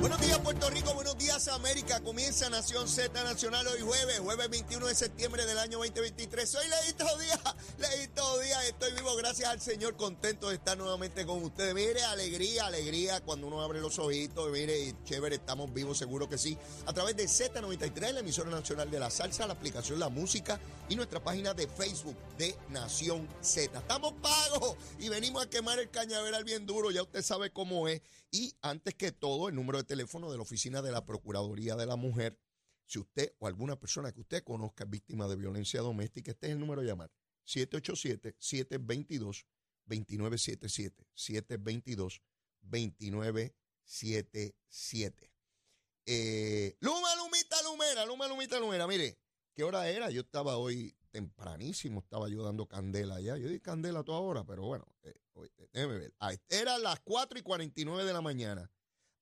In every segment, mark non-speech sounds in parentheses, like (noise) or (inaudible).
Buenos días Puerto Rico, buenos días América. Comienza Nación Z Nacional hoy jueves, jueves 21 de septiembre del año 2023. Soy Leito Díaz, Leito Díaz, estoy vivo gracias al Señor, contento de estar nuevamente con ustedes. Mire, alegría, alegría cuando uno abre los ojitos, mire, chévere, estamos vivos, seguro que sí. A través de Z93, la emisora nacional de la salsa, la aplicación La Música y nuestra página de Facebook de Nación Z. Estamos pagos y venimos a quemar el cañaveral bien duro, ya usted sabe cómo es. Y antes que todo, el número de teléfono de la oficina de la Procuraduría de la Mujer. Si usted o alguna persona que usted conozca es víctima de violencia doméstica, este es el número a llamar. 787-722-2977. 722-2977. Eh, Luma, Lumita, Lumera, Luma, Lumita, Lumera. Mire, ¿qué hora era? Yo estaba hoy tempranísimo, estaba yo dando candela allá. Yo di candela toda hora, pero bueno, eh, déjeme ver. Ah, Era las 4 y 49 de la mañana.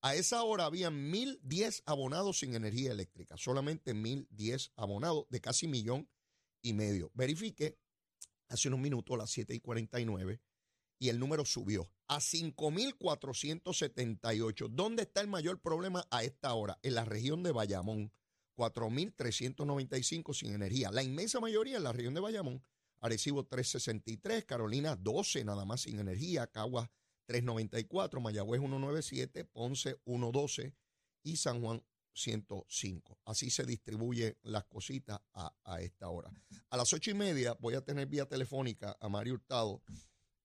A esa hora habían 1.010 abonados sin energía eléctrica, solamente 1.010 abonados de casi millón y medio. Verifique hace unos minutos a las 7 y 49 y el número subió a 5.478. ¿Dónde está el mayor problema a esta hora? En la región de Bayamón, 4.395 sin energía. La inmensa mayoría en la región de Bayamón. Arecibo 363, Carolina 12 nada más sin energía, Caguas 394, Mayagüez 197, Ponce 112 y San Juan 105. Así se distribuyen las cositas a, a esta hora. A las ocho y media voy a tener vía telefónica a Mario Hurtado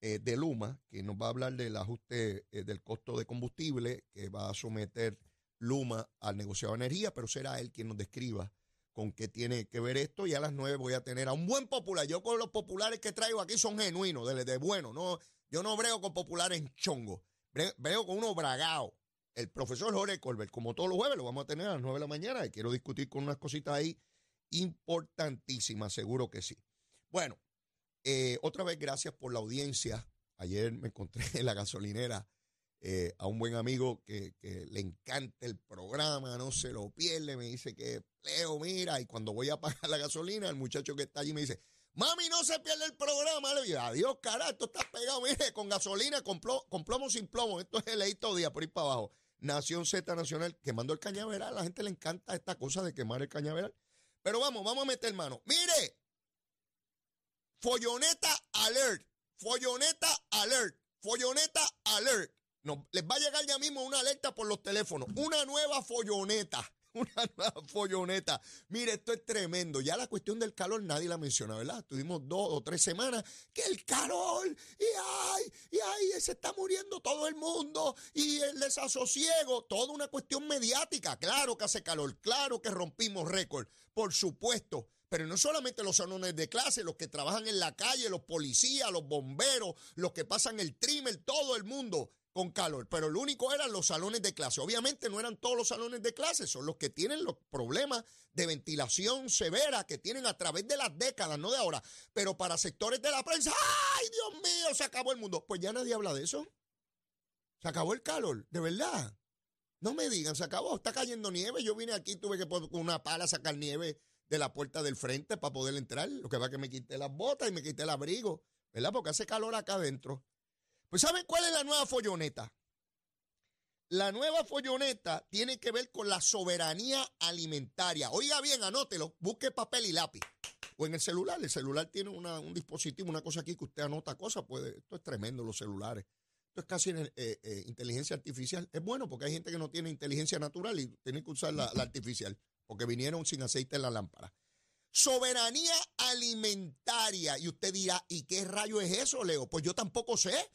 eh, de Luma, que nos va a hablar del ajuste eh, del costo de combustible que va a someter Luma al negociado de energía, pero será él quien nos describa con qué tiene que ver esto. Y a las nueve voy a tener a un buen popular. Yo con los populares que traigo aquí son genuinos, de, de bueno. No, yo no brego con populares en chongo. Bre- Brego con uno bragado. El profesor Jorge Colbert, como todos los jueves, lo vamos a tener a las nueve de la mañana. Y quiero discutir con unas cositas ahí importantísimas, seguro que sí. Bueno, eh, otra vez gracias por la audiencia. Ayer me encontré en la gasolinera eh, a un buen amigo que, que le encanta el programa, no se lo pierde, me dice que, Leo, mira, y cuando voy a pagar la gasolina, el muchacho que está allí me dice, mami, no se pierde el programa. Le digo, adiós, cara, esto está pegado, mire, con gasolina, con, plo- con plomo sin plomo, esto es el leíto día por ir para abajo. Nación Z Nacional, quemando el cañaveral, a la gente le encanta esta cosa de quemar el cañaveral. Pero vamos, vamos a meter mano. Mire, Folloneta Alert, Folloneta Alert, Folloneta Alert. No, les va a llegar ya mismo una alerta por los teléfonos. Una nueva folloneta. (laughs) Una nueva folloneta. Mire, esto es tremendo. Ya la cuestión del calor nadie la menciona, ¿verdad? Tuvimos dos o tres semanas que el calor, y ay, y ay, se está muriendo todo el mundo, y el desasosiego, toda una cuestión mediática. Claro que hace calor, claro que rompimos récord, por supuesto. Pero no solamente los salones de clase, los que trabajan en la calle, los policías, los bomberos, los que pasan el trimmer, todo el mundo con calor. Pero lo único eran los salones de clase. Obviamente no eran todos los salones de clase, son los que tienen los problemas de ventilación severa que tienen a través de las décadas, no de ahora. Pero para sectores de la prensa, ¡ay, Dios mío! Se acabó el mundo. Pues ya nadie habla de eso. Se acabó el calor, de verdad. No me digan, se acabó, está cayendo nieve. Yo vine aquí, tuve que con una pala sacar nieve de la puerta del frente para poder entrar. Lo que va que me quité las botas y me quité el abrigo, ¿verdad? Porque hace calor acá adentro. Pues ¿saben cuál es la nueva folloneta? La nueva folloneta tiene que ver con la soberanía alimentaria. Oiga bien, anótelo, busque papel y lápiz. O en el celular, el celular tiene una- un dispositivo, una cosa aquí que usted anota cosas, puede, esto es tremendo, los celulares. Esto es casi eh, eh, inteligencia artificial. Es bueno porque hay gente que no tiene inteligencia natural y tiene que usar la, la artificial, porque vinieron sin aceite en la lámpara. Soberanía alimentaria. Y usted dirá, ¿y qué rayo es eso, Leo? Pues yo tampoco sé.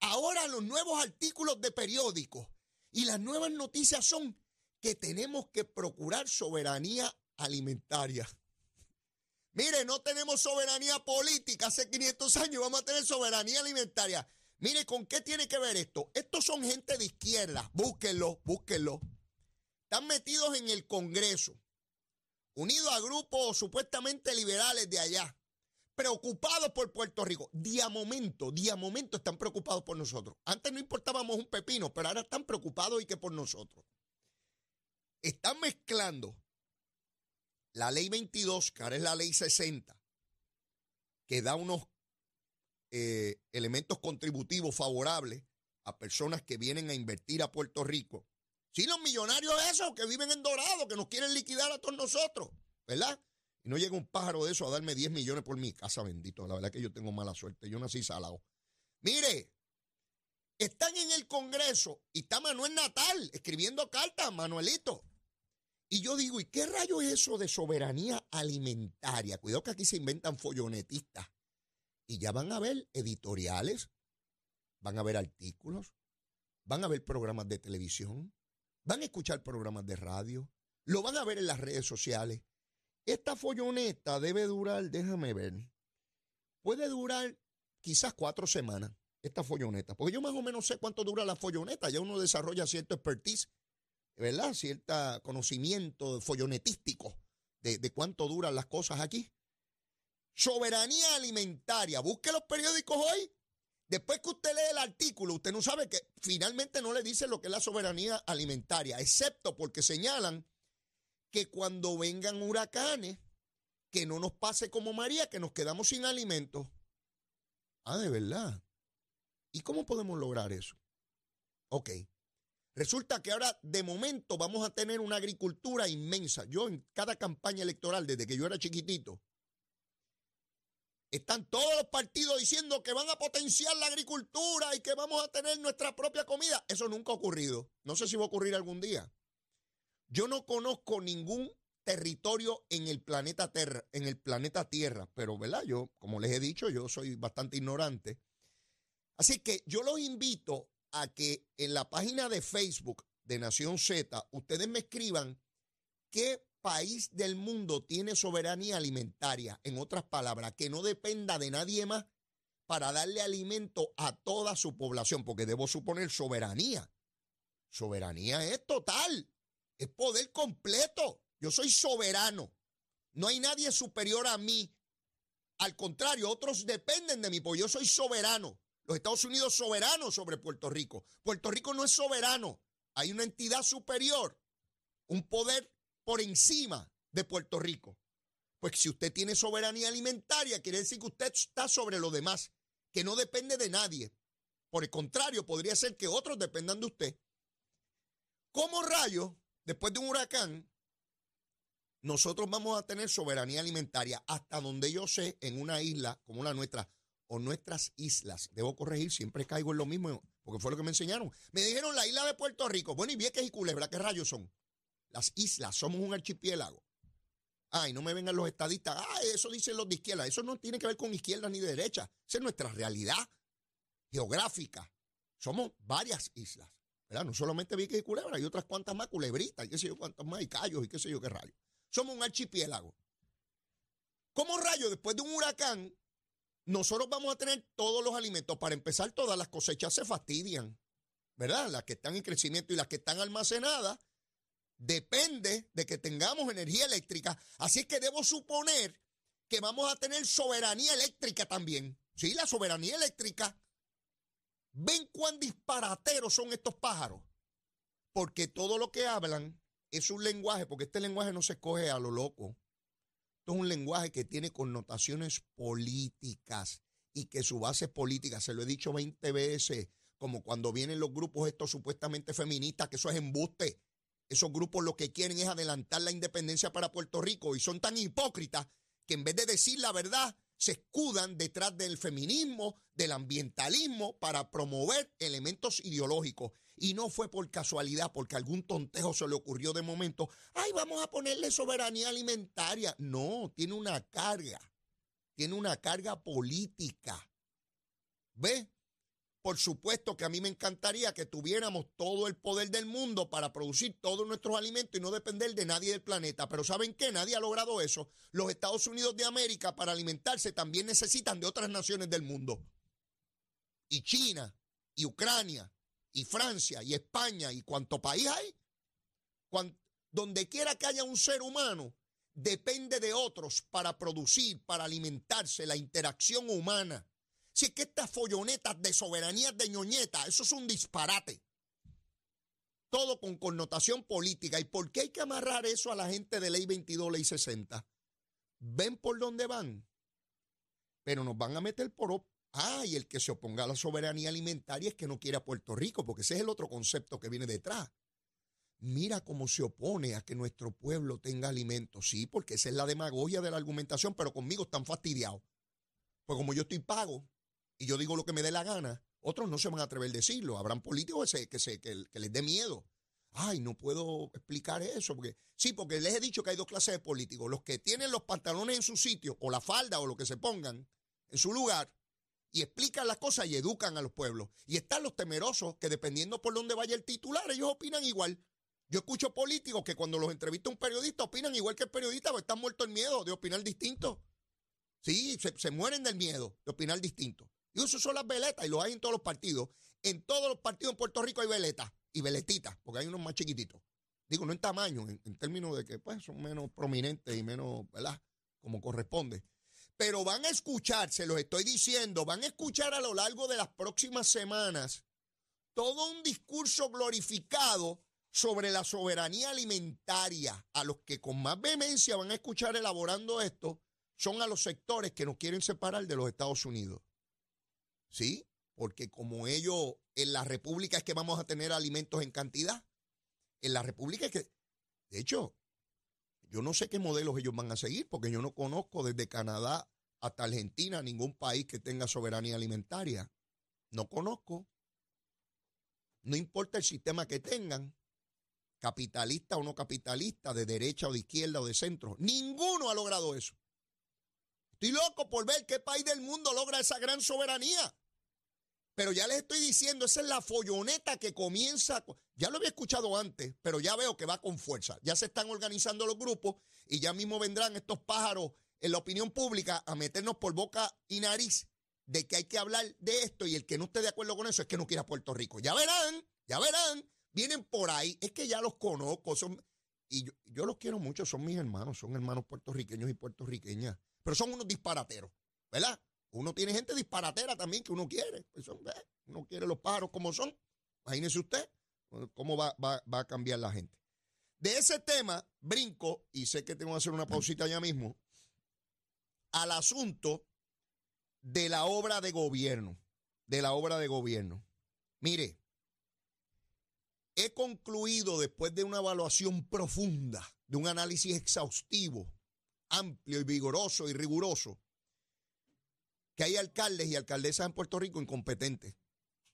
Ahora los nuevos artículos de periódicos y las nuevas noticias son que tenemos que procurar soberanía alimentaria. (laughs) Mire, no tenemos soberanía política hace 500 años, vamos a tener soberanía alimentaria. Mire, ¿con qué tiene que ver esto? Estos son gente de izquierda, búsquenlo, búsquenlo. Están metidos en el Congreso. unido a grupos supuestamente liberales de allá, preocupados por Puerto Rico. Día momento, día momento están preocupados por nosotros. Antes no importábamos un pepino, pero ahora están preocupados y que por nosotros. Están mezclando la ley 22, que ahora es la ley 60, que da unos eh, elementos contributivos favorables a personas que vienen a invertir a Puerto Rico. Sí, los millonarios esos que viven en Dorado, que nos quieren liquidar a todos nosotros, ¿verdad? Y no llega un pájaro de eso a darme 10 millones por mi casa, bendito. La verdad que yo tengo mala suerte. Yo nací salado. Mire, están en el Congreso y está Manuel Natal escribiendo cartas, Manuelito. Y yo digo, ¿y qué rayo es eso de soberanía alimentaria? Cuidado que aquí se inventan follonetistas. Y ya van a ver editoriales, van a ver artículos, van a ver programas de televisión, van a escuchar programas de radio, lo van a ver en las redes sociales. Esta folloneta debe durar, déjame ver, puede durar quizás cuatro semanas, esta folloneta, porque yo más o menos sé cuánto dura la folloneta, ya uno desarrolla cierto expertise, ¿verdad? Cierto conocimiento follonetístico de, de cuánto duran las cosas aquí. Soberanía alimentaria, busque los periódicos hoy Después que usted lee el artículo, usted no sabe que finalmente no le dice lo que es la soberanía alimentaria, excepto porque señalan que cuando vengan huracanes, que no nos pase como María, que nos quedamos sin alimentos. Ah, de verdad. ¿Y cómo podemos lograr eso? Ok. Resulta que ahora de momento vamos a tener una agricultura inmensa. Yo en cada campaña electoral, desde que yo era chiquitito, están todos los partidos diciendo que van a potenciar la agricultura y que vamos a tener nuestra propia comida. Eso nunca ha ocurrido. No sé si va a ocurrir algún día. Yo no conozco ningún territorio en el planeta Tierra, en el planeta Tierra, pero ¿verdad? Yo, como les he dicho, yo soy bastante ignorante. Así que yo los invito a que en la página de Facebook de Nación Z ustedes me escriban qué país del mundo tiene soberanía alimentaria? En otras palabras, que no dependa de nadie más para darle alimento a toda su población, porque debo suponer soberanía. Soberanía es total, es poder completo. Yo soy soberano. No hay nadie superior a mí. Al contrario, otros dependen de mí, porque yo soy soberano. Los Estados Unidos soberanos sobre Puerto Rico. Puerto Rico no es soberano. Hay una entidad superior, un poder por encima de Puerto Rico. Pues si usted tiene soberanía alimentaria, quiere decir que usted está sobre lo demás, que no depende de nadie. Por el contrario, podría ser que otros dependan de usted. Como rayo, después de un huracán, nosotros vamos a tener soberanía alimentaria hasta donde yo sé, en una isla como la nuestra o nuestras islas. Debo corregir, siempre caigo en lo mismo, porque fue lo que me enseñaron. Me dijeron la isla de Puerto Rico. Bueno, y Vieques y Culebra, ¿qué rayos son? las islas, somos un archipiélago. Ay, no me vengan los estadistas. Ay, eso dicen los de izquierda. Eso no tiene que ver con izquierda ni de derecha. Esa es nuestra realidad geográfica. Somos varias islas. No solamente Vieques y Culebra, hay otras cuantas más, culebritas, y qué sé yo cuántas más, y callos, y qué sé yo qué rayo. Somos un archipiélago. ¿Cómo rayo, después de un huracán, nosotros vamos a tener todos los alimentos? Para empezar, todas las cosechas se fastidian, ¿verdad? Las que están en crecimiento y las que están almacenadas depende de que tengamos energía eléctrica. Así es que debo suponer que vamos a tener soberanía eléctrica también. Sí, la soberanía eléctrica. ¿Ven cuán disparateros son estos pájaros? Porque todo lo que hablan es un lenguaje, porque este lenguaje no se escoge a lo loco. Esto es un lenguaje que tiene connotaciones políticas y que su base es política. Se lo he dicho 20 veces, como cuando vienen los grupos estos supuestamente feministas, que eso es embuste. Esos grupos lo que quieren es adelantar la independencia para Puerto Rico y son tan hipócritas que en vez de decir la verdad, se escudan detrás del feminismo, del ambientalismo, para promover elementos ideológicos. Y no fue por casualidad, porque algún tontejo se le ocurrió de momento, ay, vamos a ponerle soberanía alimentaria. No, tiene una carga, tiene una carga política. ¿Ve? Por supuesto que a mí me encantaría que tuviéramos todo el poder del mundo para producir todos nuestros alimentos y no depender de nadie del planeta. Pero ¿saben qué? Nadie ha logrado eso. Los Estados Unidos de América para alimentarse también necesitan de otras naciones del mundo. Y China, y Ucrania, y Francia, y España, y cuánto país hay. donde quiera que haya un ser humano, depende de otros para producir, para alimentarse, la interacción humana. Es que estas follonetas de soberanía de ñoñeta, eso es un disparate. Todo con connotación política. ¿Y por qué hay que amarrar eso a la gente de ley 22, ley 60? ¿Ven por dónde van? Pero nos van a meter por... Ah, y el que se oponga a la soberanía alimentaria es que no quiere a Puerto Rico, porque ese es el otro concepto que viene detrás. Mira cómo se opone a que nuestro pueblo tenga alimentos. Sí, porque esa es la demagogia de la argumentación, pero conmigo están fastidiados. Pues como yo estoy pago y yo digo lo que me dé la gana, otros no se van a atrever a decirlo. Habrán políticos que, se, que, les dé miedo. Ay, no puedo explicar eso. Porque, sí, porque les he dicho que hay dos clases de políticos. Los que tienen los pantalones en su sitio, o la falda, o lo que se pongan en su lugar, y explican las cosas y educan a los pueblos. Y están los temerosos que dependiendo por dónde vaya el titular, ellos opinan igual. Yo escucho políticos que cuando los entrevista un periodista opinan igual que el periodista, porque están muertos el miedo de opinar distinto. Sí, se, mueren del miedo de opinar distinto. Y eso son las veletas, y lo hay en todos los partidos. En todos los partidos en Puerto Rico hay veletas y veletitas, porque hay unos más chiquititos. Digo, no en tamaño, en, términos de que pues, son menos prominentes y menos, ¿verdad? Como corresponde. Pero van a escuchar, se los estoy diciendo, van a escuchar a lo largo de las próximas semanas todo un discurso glorificado sobre la soberanía alimentaria, a los que con más vehemencia van a escuchar elaborando esto, son a los sectores que nos quieren separar de los Estados Unidos. ¿Sí? Porque como ellos, en la República es que vamos a tener alimentos en cantidad. En la República es que, de hecho, yo no sé qué modelos ellos van a seguir, porque yo no conozco desde Canadá hasta Argentina ningún país que tenga soberanía alimentaria. No conozco. No importa el sistema que tengan, capitalista o no capitalista, de derecha o de izquierda o de centro. Ninguno ha logrado eso. Estoy loco por ver qué país del mundo logra esa gran soberanía. Pero ya les estoy diciendo, esa es la folloneta que comienza. Ya lo había escuchado antes, pero ya veo que va con fuerza. Ya se están organizando los grupos y ya mismo vendrán estos pájaros en la opinión pública a meternos por boca y nariz de que hay que hablar de esto y el que no esté de acuerdo con eso es que no quiera Puerto Rico. Ya verán, ya verán vienen por ahí, es que ya los conozco, son, y yo, los quiero mucho, son mis hermanos, son hermanos puertorriqueños y puertorriqueñas, pero son unos disparateros, ¿verdad? Uno tiene gente disparatera también que uno quiere, pues uno quiere los pájaros como son, imagínese usted cómo va, va, va a cambiar la gente. De ese tema, brinco, y sé que tengo que hacer una pausita ya mismo, al asunto de la obra de gobierno, de la obra de gobierno. Mire, he concluido después de una evaluación profunda, de un análisis exhaustivo, amplio y vigoroso y riguroso, que hay alcaldes y alcaldesas en Puerto Rico incompetentes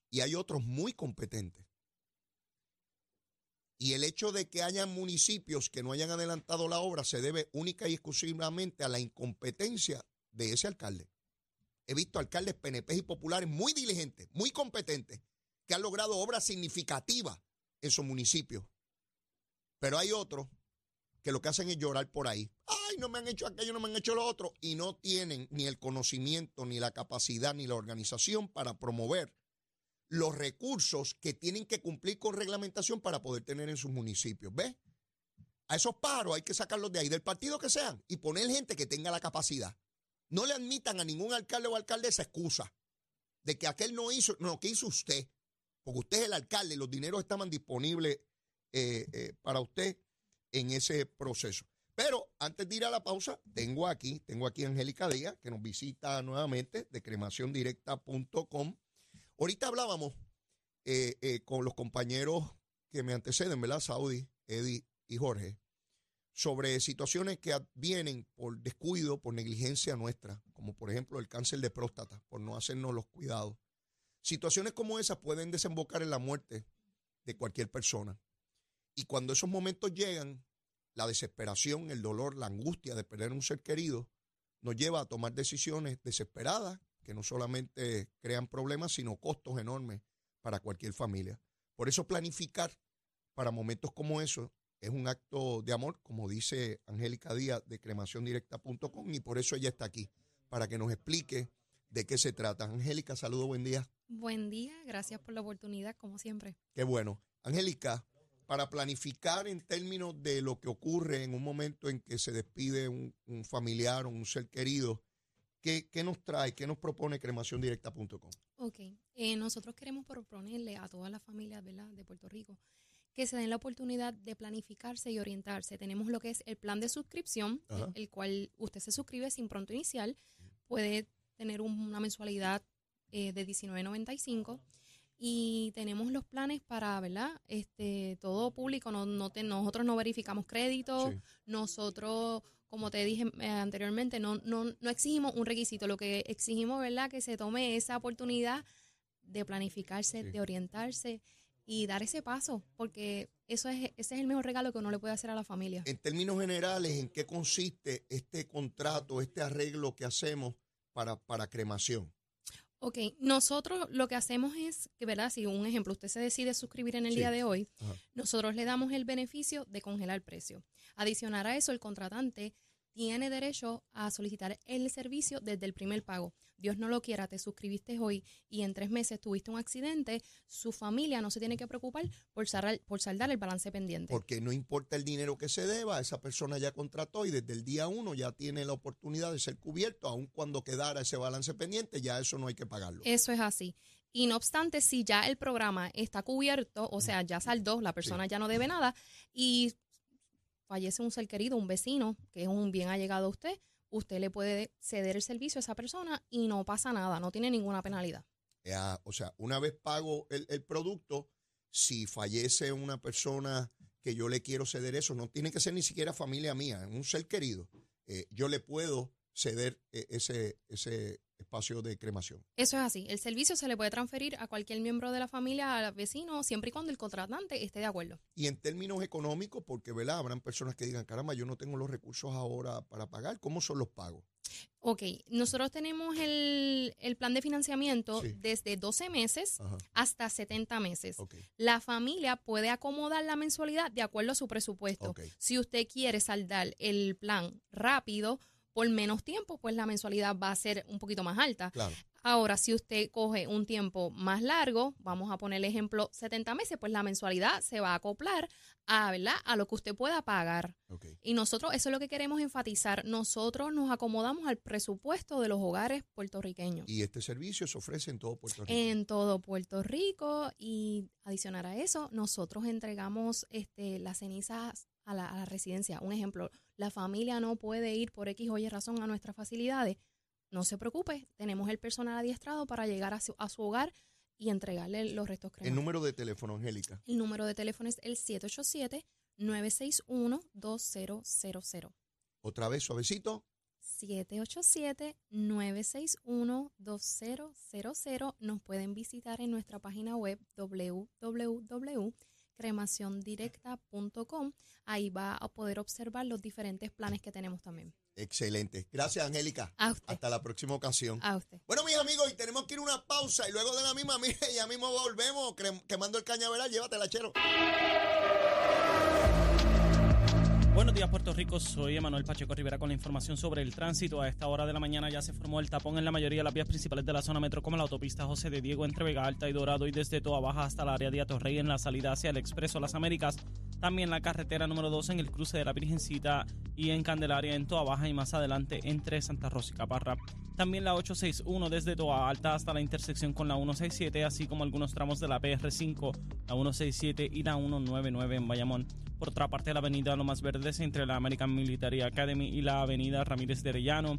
y hay otros muy competentes. Y el hecho de que hayan municipios que no hayan adelantado la obra se debe única y exclusivamente a la incompetencia de ese alcalde. He visto alcaldes PNP y populares muy diligentes, muy competentes, que han logrado obras significativas en su municipio. Pero hay otros que lo que hacen es llorar por ahí. Ay, no me han hecho aquello, no me han hecho lo otro. Y no tienen ni el conocimiento, ni la capacidad, ni la organización para promover los recursos que tienen que cumplir con reglamentación para poder tener en sus municipios. ¿Ves? A esos paros hay que sacarlos de ahí, del partido que sean, y poner gente que tenga la capacidad. No le admitan a ningún alcalde o alcaldesa excusa de que aquel no hizo, no, que hizo usted porque usted es el alcalde los dineros estaban disponibles eh, eh, para usted en ese proceso. Pero antes de ir a la pausa, tengo aquí, tengo aquí a Angélica Díaz, que nos visita nuevamente de cremaciondirecta.com. Ahorita hablábamos eh, con los compañeros que me anteceden, ¿verdad? Saudi, Eddie y Jorge, sobre situaciones que vienen por descuido, por negligencia nuestra, como por ejemplo el cáncer de próstata, por no hacernos los cuidados Situaciones como esas pueden desembocar en la muerte de cualquier persona. Y cuando esos momentos llegan, la desesperación, el dolor, la angustia de perder un ser querido nos lleva a tomar decisiones desesperadas que no solamente crean problemas, sino costos enormes para cualquier familia. Por eso planificar para momentos como esos es un acto de amor, como dice Angélica Díaz de cremaciondirecta.com y por eso ella está aquí, para que nos explique de qué se trata. Angélica, saludo, buen día. Buen día, gracias por la oportunidad, como siempre. Qué bueno. Angélica, para planificar en términos de lo que ocurre en un momento en que se despide un, un familiar o un ser querido, ¿qué, ¿qué, nos trae, qué nos propone cremaciondirecta.com? Ok, eh, nosotros queremos proponerle a todas las familias ¿verdad? de Puerto Rico que se den la oportunidad de planificarse y orientarse. Tenemos lo que es el plan de suscripción, el, el, cual usted se suscribe sin pronto inicial, puede tener una mensualidad eh, de 19.95 y tenemos los planes para, ¿verdad? Este, todo público, no, no nosotros no verificamos crédito, nosotros, como te dije eh, anteriormente, no, no, no exigimos un requisito, lo que exigimos, ¿verdad? Que se tome esa oportunidad de planificarse, de orientarse y dar ese paso, porque eso es, ese es el mejor regalo que uno le puede hacer a la familia. En términos generales, ¿en qué consiste este contrato, este arreglo que hacemos para, para cremación? Ok, nosotros lo que hacemos es que, ¿verdad? Si un ejemplo, usted se decide suscribir en el día de hoy, nosotros le damos el beneficio de congelar el precio. Adicionar a eso, el contratante tiene derecho a solicitar el servicio desde el primer pago. Dios no lo quiera, te suscribiste hoy y en tres meses tuviste un accidente, su familia no se tiene que preocupar por, saldar, por saldar el balance pendiente. Porque no importa el dinero que se deba, esa persona ya contrató y desde el día uno ya tiene la oportunidad de ser cubierto, aun cuando quedara ese balance pendiente, ya eso no hay que pagarlo. Eso es así. Y no obstante, si ya el programa está cubierto, o sea, ya saldó, la persona ya no debe nada y fallece un ser querido, un vecino, que es un bien allegado a usted, usted le puede ceder el servicio a esa persona y no pasa nada, no tiene ninguna penalidad. o sea, una vez pago el, producto, si fallece una persona que yo le quiero ceder eso, no tiene que ser ni siquiera familia mía, un ser querido, eh, yo le puedo ceder eh, ese, ese espacio de cremación. Eso es así. El servicio se le puede transferir a cualquier miembro de la familia, al vecino, siempre y cuando el contratante esté de acuerdo. Y en términos económicos, porque ¿verdad? habrán personas que digan, caramba, yo no tengo los recursos ahora para pagar. ¿Cómo son los pagos? Ok, nosotros tenemos el, plan de financiamiento desde 12 meses hasta 70 meses. La familia puede acomodar la mensualidad de acuerdo a su presupuesto. Si usted quiere saldar el plan rápido, por menos tiempo, pues la mensualidad va a ser un poquito más alta. Ahora, si usted coge un tiempo más largo, vamos a poner el ejemplo 70 meses, pues la mensualidad se va a acoplar a, ¿verdad? a lo que usted pueda pagar. Y nosotros, eso es lo que queremos enfatizar, nosotros nos acomodamos al presupuesto de los hogares puertorriqueños. Y este servicio se ofrece en todo Puerto Rico. En todo Puerto Rico y adicionar a eso, nosotros entregamos este, las cenizas a la, residencia. Un ejemplo, la familia no puede ir por X o Y razón a nuestras facilidades. No se preocupe, tenemos el personal adiestrado para llegar a su, hogar y entregarle los restos cremados. ¿El número de teléfono, Angélica? El número de teléfono es el 787-961-2000. Otra vez, suavecito. 787-961-2000. Nos pueden visitar en nuestra página web www cremaciondirecta.com. Ahí va a poder observar los diferentes planes que tenemos también. Excelente. Gracias, Angélica. A usted. Hasta la próxima ocasión. A usted. Bueno, mis amigos, y tenemos que ir a una pausa y luego de la misma, (laughs) mire, ya mismo volvemos quemando el cañaveral. Llévatela, chero. Buenos días, Puerto Rico. Soy Emanuel Pacheco Rivera con la información sobre el tránsito. A esta hora de la mañana ya se formó el tapón en la mayoría de las vías principales de la zona metro, como la autopista José de Diego entre Vega Alta y Dorado y desde Toa Baja hasta el área de Atorrey en la salida hacia el Expreso Las Américas. También la carretera número 2 en el cruce de la Virgencita y en Candelaria en Toa Baja y más adelante entre Santa Rosa y Caparra. También la 861 desde Toa Alta hasta la intersección con la 167, así como algunos tramos de la PR5, la 167 y la 199 en Bayamón. Por otra parte, la avenida Lomas Verdes entre la American Military Academy y la avenida Ramírez de Arellano,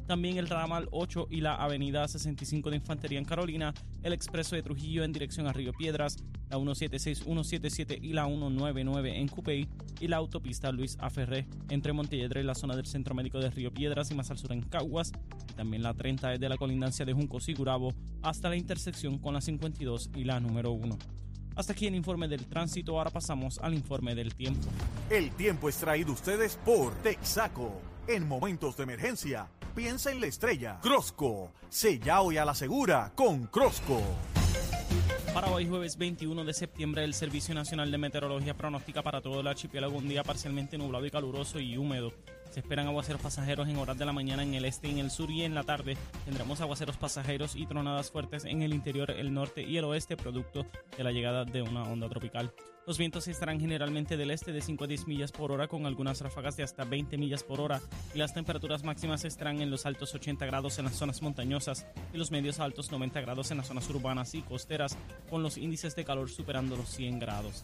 También el ramal 8 y la avenida 65 de Infantería en Carolina, el expreso de Trujillo en dirección a Río Piedras, la 176, 177 y la 199 en Cupey y la autopista Luis Aferré entre Montelledre y la zona del Centro Médico de Río Piedras y más al sur en Caguas, y también la 30 desde la colindancia de Juncos y Gurabo hasta la intersección con la 52 y la número 1. Hasta aquí el informe del tránsito, ahora pasamos al informe del tiempo. El tiempo es traído ustedes por Texaco. En momentos de emergencia, piensa en la estrella. Crosco, sella hoy a la segura con Crosco. Para hoy, jueves 21 de septiembre, el Servicio Nacional de Meteorología pronostica para todo el archipiélago un día parcialmente nublado y caluroso y húmedo. Se esperan aguaceros pasajeros en horas de la mañana en el este y en el sur y en la tarde tendremos aguaceros pasajeros y tronadas fuertes en el interior, el norte y el oeste producto de la llegada de una onda tropical. Los vientos estarán generalmente del este de 5 a 10 millas por hora con algunas ráfagas de hasta 20 millas por hora y las temperaturas máximas estarán en los altos 80 grados en las zonas montañosas y los medios altos 90 grados en las zonas urbanas y costeras con los índices de calor superando los 100 grados.